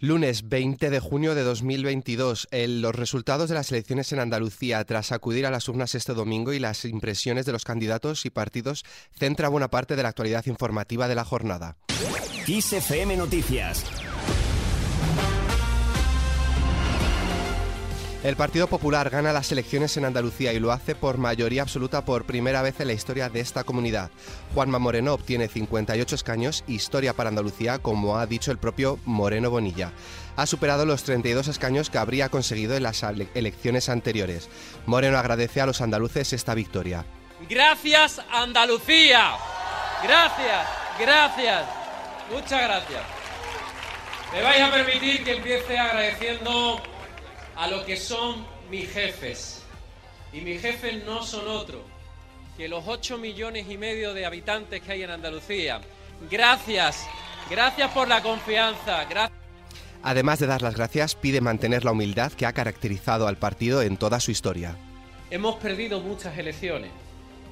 Lunes 20 de junio de 2022. los resultados de las elecciones en Andalucía tras acudir a las urnas este domingo y las impresiones de los candidatos y partidos centra buena parte de la actualidad informativa de la jornada. Noticias El Partido Popular gana las elecciones en Andalucía y lo hace por mayoría absoluta por primera vez en la historia de esta comunidad. Juanma Moreno obtiene 58 escaños, historia para Andalucía, como ha dicho el propio Moreno Bonilla. Ha superado los 32 escaños que habría conseguido en las elecciones anteriores. Moreno agradece a los andaluces esta victoria. Gracias Andalucía. Gracias, gracias. Muchas gracias. Me vais a permitir que empiece agradeciendo a lo que son mis jefes. Y mis jefes no son otros que los 8 millones y medio de habitantes que hay en Andalucía. Gracias, gracias por la confianza. Además de dar las gracias, pide mantener la humildad que ha caracterizado al partido en toda su historia. Hemos perdido muchas elecciones,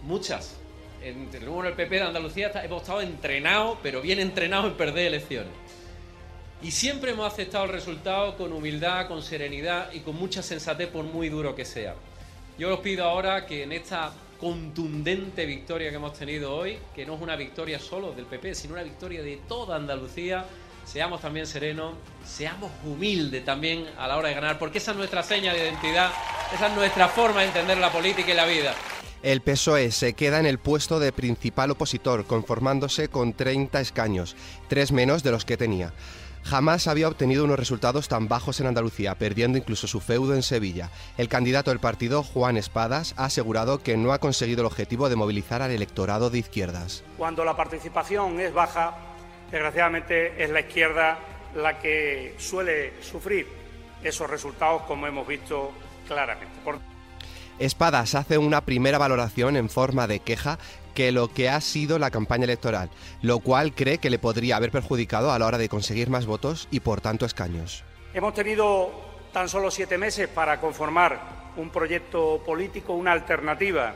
muchas. En el PP de Andalucía hemos estado entrenados, pero bien entrenados en perder elecciones. Y siempre hemos aceptado el resultado con humildad, con serenidad y con mucha sensatez por muy duro que sea. Yo os pido ahora que en esta contundente victoria que hemos tenido hoy, que no es una victoria solo del PP, sino una victoria de toda Andalucía, seamos también serenos, seamos humildes también a la hora de ganar, porque esa es nuestra seña de identidad, esa es nuestra forma de entender la política y la vida. El PSOE se queda en el puesto de principal opositor, conformándose con 30 escaños, tres menos de los que tenía. Jamás había obtenido unos resultados tan bajos en Andalucía, perdiendo incluso su feudo en Sevilla. El candidato del partido, Juan Espadas, ha asegurado que no ha conseguido el objetivo de movilizar al electorado de izquierdas. Cuando la participación es baja, desgraciadamente es la izquierda la que suele sufrir esos resultados, como hemos visto claramente. Espadas hace una primera valoración en forma de queja que lo que ha sido la campaña electoral, lo cual cree que le podría haber perjudicado a la hora de conseguir más votos y por tanto escaños. Hemos tenido tan solo siete meses para conformar un proyecto político, una alternativa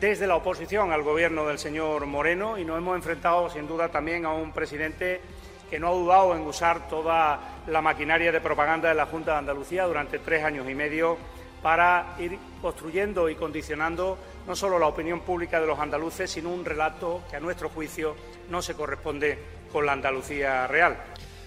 desde la oposición al gobierno del señor Moreno y nos hemos enfrentado sin duda también a un presidente que no ha dudado en usar toda la maquinaria de propaganda de la Junta de Andalucía durante tres años y medio para ir construyendo y condicionando no solo la opinión pública de los andaluces, sino un relato que a nuestro juicio no se corresponde con la Andalucía real.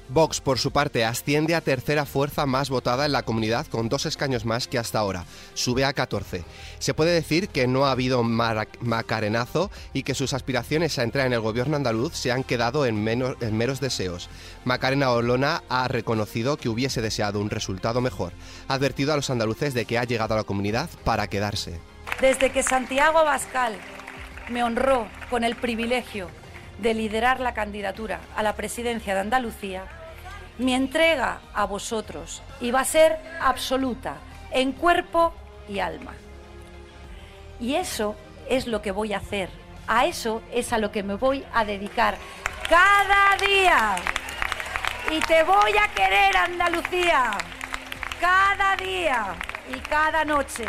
Vox, por su parte, asciende a tercera fuerza más votada en la comunidad con dos escaños más que hasta ahora. Sube a 14. Se puede decir que no ha habido macarenazo y que sus aspiraciones a entrar en el gobierno andaluz se han quedado en, en meros deseos. Macarena Olona ha reconocido que hubiese deseado un resultado mejor. Ha advertido a los andaluces de que ha llegado a la comunidad para quedarse. Desde que Santiago Abascal me honró con el privilegio de liderar la candidatura a la presidencia de Andalucía, mi entrega a vosotros iba a ser absoluta, en cuerpo y alma. Y eso es lo que voy a hacer, a eso es a lo que me voy a dedicar cada día. Y te voy a querer, Andalucía, cada día y cada noche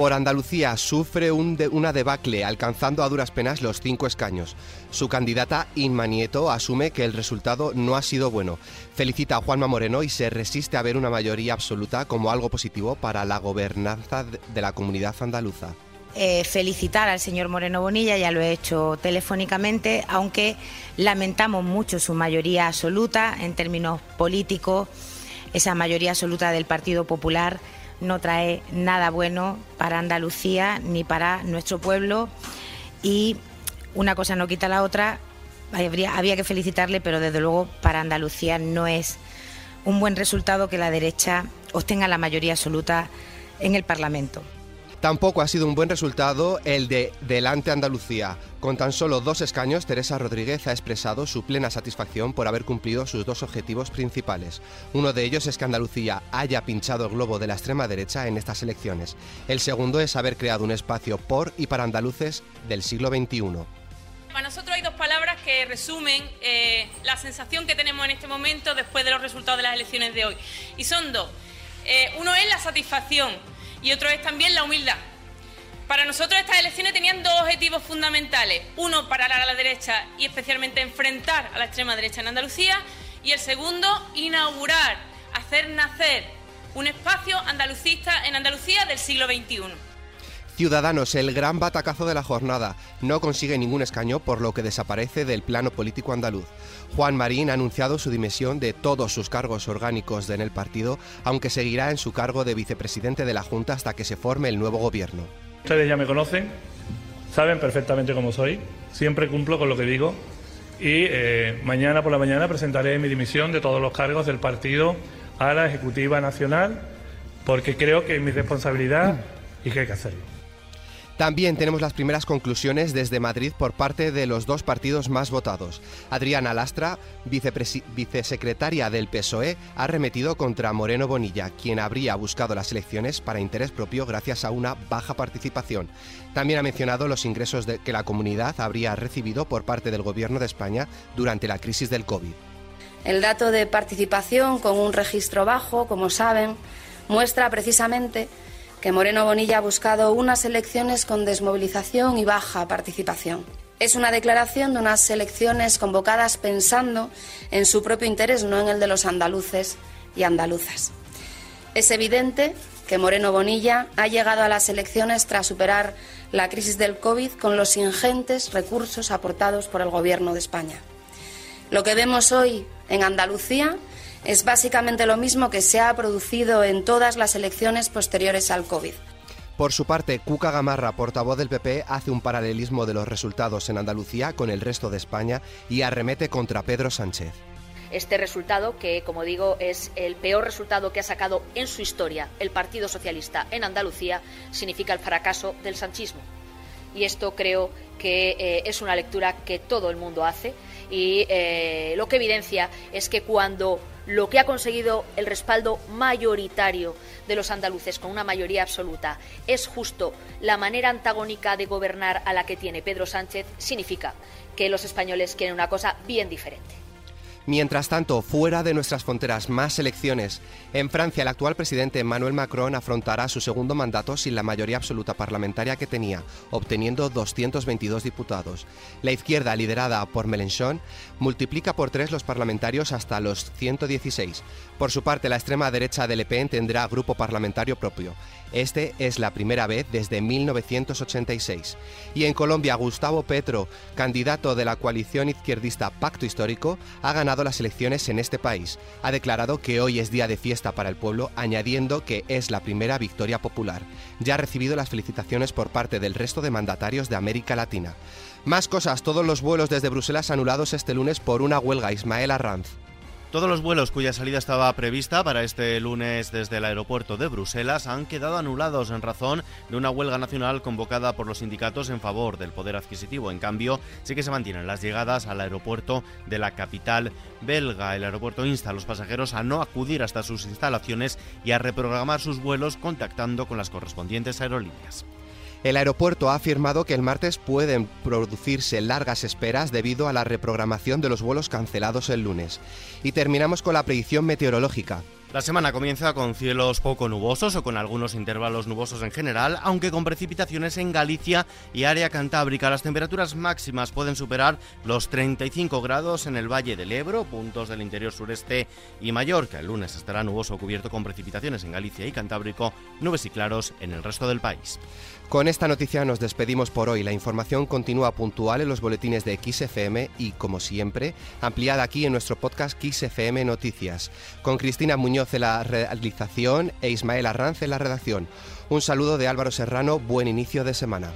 por Andalucía sufre una debacle, alcanzando a duras penas los cinco escaños. Su candidata, Inma Nieto, asume que el resultado no ha sido bueno. Felicita a Juanma Moreno y se resiste a ver una mayoría absoluta como algo positivo para la gobernanza de la comunidad andaluza. Eh, felicitar al señor Moreno Bonilla, ya lo he hecho telefónicamente, aunque lamentamos mucho su mayoría absoluta en términos políticos, esa mayoría absoluta del Partido Popular no trae nada bueno para Andalucía ni para nuestro pueblo y una cosa no quita la otra. Habría, había que felicitarle, pero desde luego para Andalucía no es un buen resultado que la derecha obtenga la mayoría absoluta en el Parlamento. Tampoco ha sido un buen resultado el de Delante Andalucía. Con tan solo dos escaños, Teresa Rodríguez ha expresado su plena satisfacción por haber cumplido sus dos objetivos principales. Uno de ellos es que Andalucía haya pinchado el globo de la extrema derecha en estas elecciones. El segundo es haber creado un espacio por y para andaluces del siglo XXI. Para nosotros hay dos palabras que resumen eh, la sensación que tenemos en este momento después de los resultados de las elecciones de hoy. Y son dos. Eh, uno es la satisfacción y otro es también la humildad. Para nosotros estas elecciones tenían dos objetivos fundamentales. Uno, parar a la derecha y especialmente enfrentar a la extrema derecha en Andalucía. Y el segundo, inaugurar, hacer nacer un espacio andalucista en Andalucía del siglo XXI. Ciudadanos, el gran batacazo de la jornada. No consigue ningún escaño, por lo que desaparece del plano político andaluz. Juan Marín ha anunciado su dimisión de todos sus cargos orgánicos en el partido, aunque seguirá en su cargo de vicepresidente de la Junta hasta que se forme el nuevo gobierno. Ustedes ya me conocen, saben perfectamente cómo soy, siempre cumplo con lo que digo y eh, mañana por la mañana presentaré mi dimisión de todos los cargos del partido a la Ejecutiva Nacional porque creo que es mi responsabilidad y que hay que hacerlo. También tenemos las primeras conclusiones desde Madrid por parte de los dos partidos más votados. Adriana Lastra, vicesecretaria del PSOE, ha remetido contra Moreno Bonilla, quien habría buscado las elecciones para interés propio gracias a una baja participación. También ha mencionado los ingresos que la comunidad habría recibido por parte del Gobierno de España durante la crisis del COVID. El dato de participación con un registro bajo, como saben, muestra precisamente que Moreno Bonilla ha buscado unas elecciones con desmovilización y baja participación. Es una declaración de unas elecciones convocadas pensando en su propio interés, no en el de los andaluces y andaluzas. Es evidente que Moreno Bonilla ha llegado a las elecciones tras superar la crisis del COVID con los ingentes recursos aportados por el Gobierno de España. Lo que vemos hoy en Andalucía es básicamente lo mismo que se ha producido en todas las elecciones posteriores al COVID. Por su parte, Cuca Gamarra, portavoz del PP, hace un paralelismo de los resultados en Andalucía con el resto de España y arremete contra Pedro Sánchez. Este resultado, que como digo es el peor resultado que ha sacado en su historia el Partido Socialista en Andalucía, significa el fracaso del sanchismo. Y esto creo que eh, es una lectura que todo el mundo hace y eh, lo que evidencia es que cuando lo que ha conseguido el respaldo mayoritario de los andaluces con una mayoría absoluta es justo la manera antagónica de gobernar a la que tiene Pedro Sánchez, significa que los españoles quieren una cosa bien diferente. Mientras tanto, fuera de nuestras fronteras, más elecciones. En Francia, el actual presidente Emmanuel Macron afrontará su segundo mandato sin la mayoría absoluta parlamentaria que tenía, obteniendo 222 diputados. La izquierda, liderada por Mélenchon, multiplica por tres los parlamentarios hasta los 116. Por su parte, la extrema derecha de Le Pen tendrá grupo parlamentario propio. Este es la primera vez desde 1986. Y en Colombia, Gustavo Petro, candidato de la coalición izquierdista Pacto Histórico, ha las elecciones en este país. Ha declarado que hoy es día de fiesta para el pueblo, añadiendo que es la primera victoria popular. Ya ha recibido las felicitaciones por parte del resto de mandatarios de América Latina. Más cosas, todos los vuelos desde Bruselas anulados este lunes por una huelga. Ismael Arranz. Todos los vuelos cuya salida estaba prevista para este lunes desde el aeropuerto de Bruselas han quedado anulados en razón de una huelga nacional convocada por los sindicatos en favor del poder adquisitivo. En cambio, sí que se mantienen las llegadas al aeropuerto de la capital belga. El aeropuerto insta a los pasajeros a no acudir hasta sus instalaciones y a reprogramar sus vuelos contactando con las correspondientes aerolíneas. El aeropuerto ha afirmado que el martes pueden producirse largas esperas debido a la reprogramación de los vuelos cancelados el lunes. Y terminamos con la predicción meteorológica. La semana comienza con cielos poco nubosos o con algunos intervalos nubosos en general, aunque con precipitaciones en Galicia y área cantábrica. Las temperaturas máximas pueden superar los 35 grados en el Valle del Ebro, puntos del interior sureste y Mallorca. El lunes estará nuboso cubierto con precipitaciones en Galicia y Cantábrico, nubes y claros en el resto del país. Con esta noticia nos despedimos por hoy. La información continúa puntual en los boletines de XFM y, como siempre, ampliada aquí en nuestro podcast XFM Noticias, con Cristina Muñoz en la realización e Ismael Arranz en la redacción. Un saludo de Álvaro Serrano, buen inicio de semana.